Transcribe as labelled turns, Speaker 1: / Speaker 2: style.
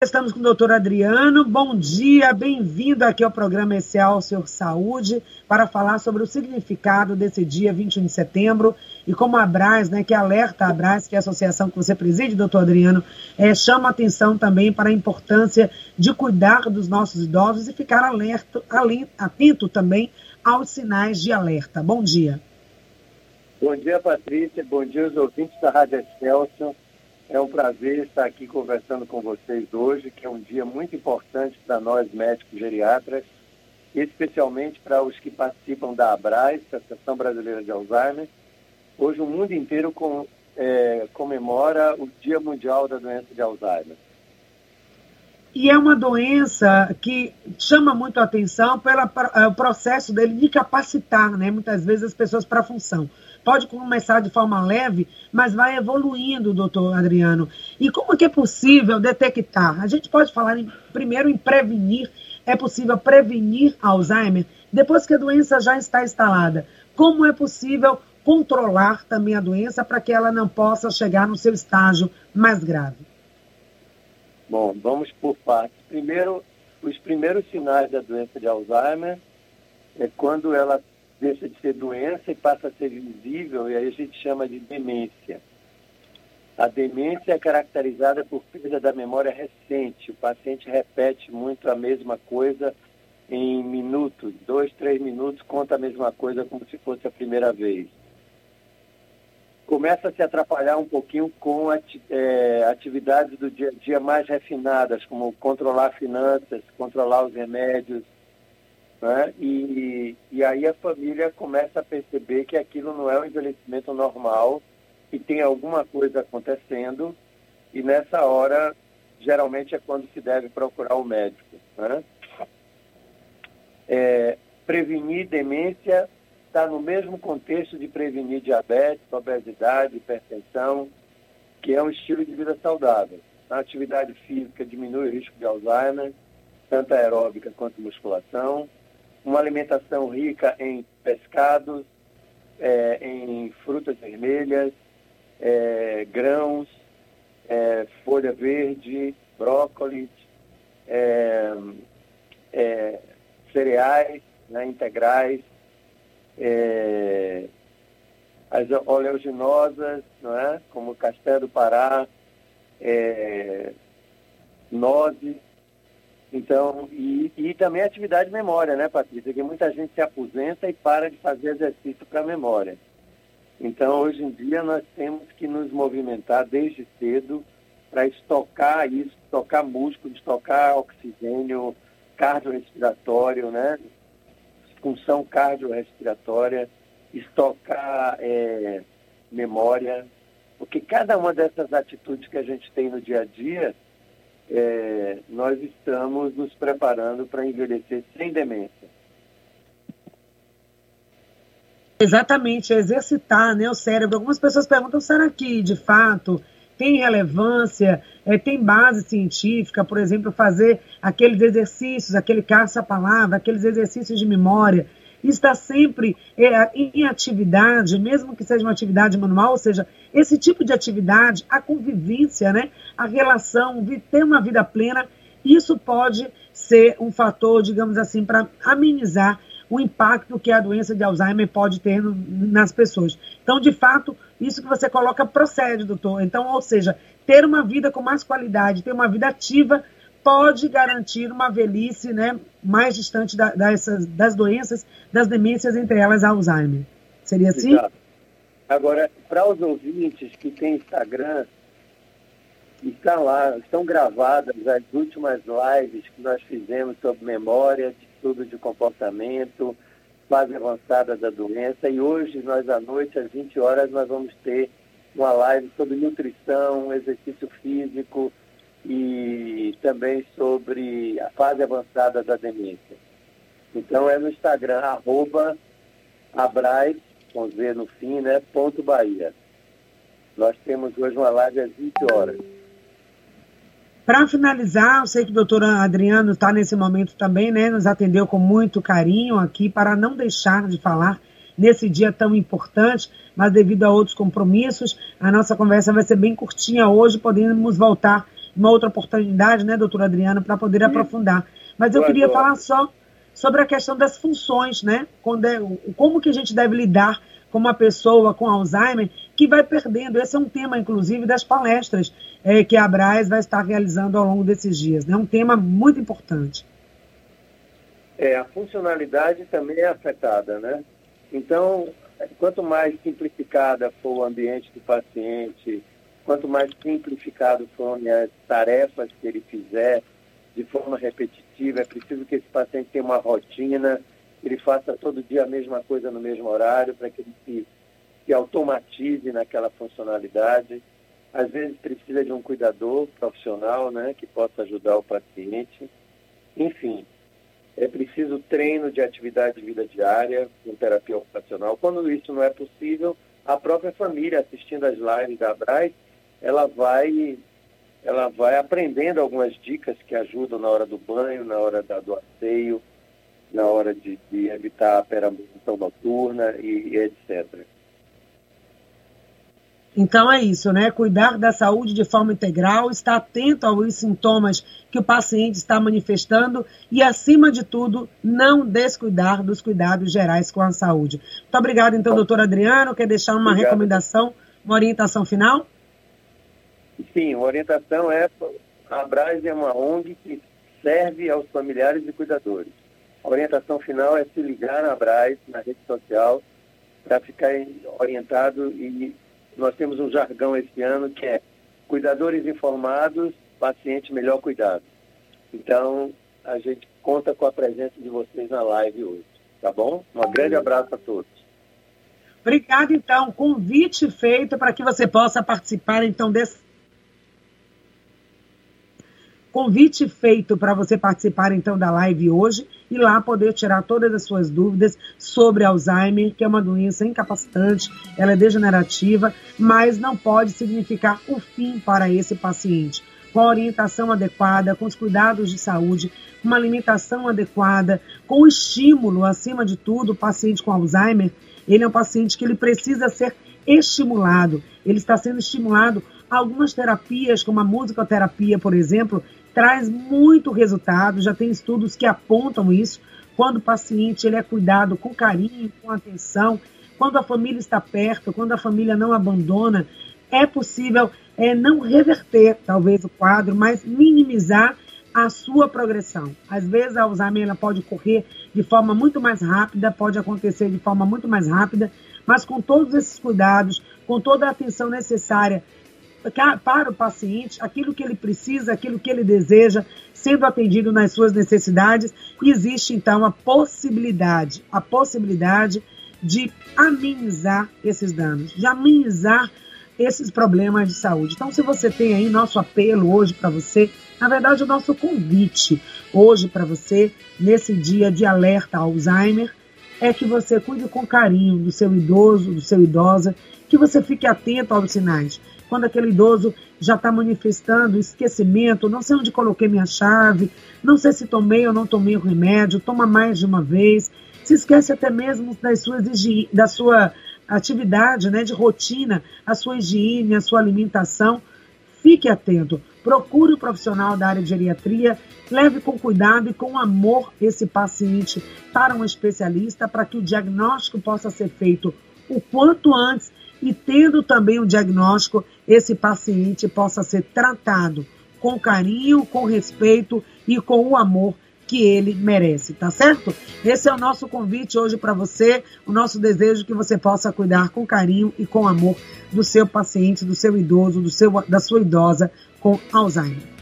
Speaker 1: Estamos com o doutor Adriano. Bom dia, bem-vindo aqui ao programa Esseal Senhor Saúde para falar sobre o significado desse dia 21 de setembro e como a Abras, né, que alerta a Abras, que é a associação que você preside, doutor Adriano, é, chama atenção também para a importância de cuidar dos nossos idosos e ficar alerta, atento também aos sinais de alerta. Bom dia.
Speaker 2: Bom dia, Patrícia. Bom dia aos ouvintes da Rádio Excelsior. É um prazer estar aqui conversando com vocês hoje, que é um dia muito importante para nós médicos geriatras, especialmente para os que participam da ABRAS, Associação Brasileira de Alzheimer. Hoje o mundo inteiro com, é, comemora o Dia Mundial da Doença de Alzheimer.
Speaker 1: E é uma doença que chama muito a atenção pelo é, processo dele de capacitar, né, muitas vezes, as pessoas para a função pode começar de forma leve, mas vai evoluindo, doutor Adriano. E como é que é possível detectar? A gente pode falar em, primeiro em prevenir. É possível prevenir Alzheimer depois que a doença já está instalada? Como é possível controlar também a doença para que ela não possa chegar no seu estágio mais grave?
Speaker 2: Bom, vamos por partes. Primeiro, os primeiros sinais da doença de Alzheimer é quando ela deixa de ser doença e passa a ser visível, e aí a gente chama de demência. A demência é caracterizada por perda da memória recente. O paciente repete muito a mesma coisa em minutos, dois, três minutos, conta a mesma coisa como se fosse a primeira vez. Começa a se atrapalhar um pouquinho com é, atividades do dia a dia mais refinadas, como controlar finanças, controlar os remédios, né? E, e aí a família começa a perceber que aquilo não é um envelhecimento normal, que tem alguma coisa acontecendo, e nessa hora, geralmente é quando se deve procurar o médico. Né? É, prevenir demência está no mesmo contexto de prevenir diabetes, obesidade, hipertensão, que é um estilo de vida saudável. A atividade física diminui o risco de Alzheimer, tanto aeróbica quanto musculação uma alimentação rica em pescados, é, em frutas vermelhas, é, grãos, é, folha verde, brócolis, é, é, cereais né, integrais, é, as oleaginosas, não é? como castanha do Pará, nozes, então, e, e também atividade de memória, né, Patrícia? Que muita gente se aposenta e para de fazer exercício para a memória. Então, hoje em dia, nós temos que nos movimentar desde cedo para estocar isso, estocar músculo, estocar oxigênio cardiorrespiratório, né? Função cardiorrespiratória, estocar é, memória, porque cada uma dessas atitudes que a gente tem no dia a dia é, nós estamos nos preparando para envelhecer sem demência.
Speaker 1: Exatamente, exercitar né, o cérebro. Algumas pessoas perguntam, será que, de fato, tem relevância, é, tem base científica, por exemplo, fazer aqueles exercícios, aquele caça-palavra, aqueles exercícios de memória, está sempre é, em atividade, mesmo que seja uma atividade manual, ou seja, esse tipo de atividade, a convivência, né, a relação, ter uma vida plena, isso pode ser um fator, digamos assim, para amenizar o impacto que a doença de Alzheimer pode ter no, nas pessoas. Então, de fato, isso que você coloca procede, doutor. Então, ou seja, ter uma vida com mais qualidade, ter uma vida ativa pode garantir uma velhice né, mais distante da, dessas, das doenças, das demências, entre elas Alzheimer. Seria assim? Exato.
Speaker 2: Agora, para os ouvintes que têm Instagram, estão lá, estão gravadas as últimas lives que nós fizemos sobre memória, estudo de comportamento, fase avançada da doença. E hoje, nós à noite, às 20 horas, nós vamos ter uma live sobre nutrição, exercício físico, e também sobre a fase avançada da demência. Então é no Instagram, arroba Abraz, com Z no fim, né, ponto Bahia. Nós temos hoje uma live às 20 horas.
Speaker 1: Para finalizar, eu sei que o doutor Adriano está nesse momento também, né? Nos atendeu com muito carinho aqui para não deixar de falar nesse dia tão importante, mas devido a outros compromissos, a nossa conversa vai ser bem curtinha hoje, podemos voltar uma outra oportunidade, né, doutora Adriana, para poder aprofundar. Mas eu queria falar só sobre a questão das funções, né? É, como que a gente deve lidar com uma pessoa com Alzheimer que vai perdendo. Esse é um tema, inclusive, das palestras é, que a Abraz vai estar realizando ao longo desses dias. É né? um tema muito importante.
Speaker 2: É, a funcionalidade também é afetada, né? Então, quanto mais simplificada for o ambiente do paciente, quanto mais simplificado forem as tarefas que ele fizer de forma repetitiva, é preciso que esse paciente tenha uma rotina, ele faça todo dia a mesma coisa no mesmo horário, para que ele se, se automatize naquela funcionalidade. Às vezes precisa de um cuidador profissional, né, que possa ajudar o paciente. Enfim, é preciso treino de atividade de vida diária, com terapia ocupacional. Quando isso não é possível, a própria família assistindo as lives da Braz, ela vai ela vai aprendendo algumas dicas que ajudam na hora do banho, na hora da, do asseio, hora de, de evitar a perambulação noturna e, e etc.
Speaker 1: Então é isso, né? Cuidar da saúde de forma integral, estar atento aos sintomas que o paciente está manifestando e, acima de tudo, não descuidar dos cuidados gerais com a saúde. Muito obrigado, então, doutor Adriano. Quer deixar uma Obrigado. recomendação, uma orientação final?
Speaker 2: Sim, a orientação é a Braz é uma ONG que serve aos familiares e cuidadores. A orientação final é se ligar na Braz, na rede social, para ficar orientado e nós temos um jargão esse ano que é cuidadores informados, paciente melhor cuidado. Então, a gente conta com a presença de vocês na live hoje, tá bom? Um grande abraço a todos.
Speaker 1: Obrigada, então. Convite feito para que você possa participar, então, desse Convite feito para você participar então da live hoje e lá poder tirar todas as suas dúvidas sobre Alzheimer, que é uma doença incapacitante, ela é degenerativa, mas não pode significar o fim para esse paciente. Com a orientação adequada, com os cuidados de saúde, uma alimentação adequada, com o estímulo, acima de tudo, o paciente com Alzheimer, ele é um paciente que ele precisa ser estimulado. Ele está sendo estimulado algumas terapias, como a musicoterapia, por exemplo, traz muito resultado, já tem estudos que apontam isso, quando o paciente ele é cuidado com carinho, com atenção, quando a família está perto, quando a família não abandona, é possível é, não reverter, talvez, o quadro, mas minimizar a sua progressão. Às vezes a Alzheimer ela pode ocorrer de forma muito mais rápida, pode acontecer de forma muito mais rápida, mas com todos esses cuidados, com toda a atenção necessária para o paciente aquilo que ele precisa, aquilo que ele deseja, sendo atendido nas suas necessidades, existe então a possibilidade, a possibilidade de amenizar esses danos, de amenizar esses problemas de saúde. Então, se você tem aí nosso apelo hoje para você, na verdade, o nosso convite hoje para você, nesse dia de alerta Alzheimer, é que você cuide com carinho do seu idoso, do seu idosa, que você fique atento aos sinais quando aquele idoso já está manifestando esquecimento, não sei onde coloquei minha chave, não sei se tomei ou não tomei o remédio, toma mais de uma vez, se esquece até mesmo das suas, da sua atividade né, de rotina, a sua higiene, a sua alimentação. Fique atento, procure o um profissional da área de geriatria, leve com cuidado e com amor esse paciente para um especialista para que o diagnóstico possa ser feito o quanto antes e tendo também o diagnóstico, esse paciente possa ser tratado com carinho, com respeito e com o amor que ele merece, tá certo? Esse é o nosso convite hoje para você, o nosso desejo que você possa cuidar com carinho e com amor do seu paciente, do seu idoso, do seu, da sua idosa com Alzheimer.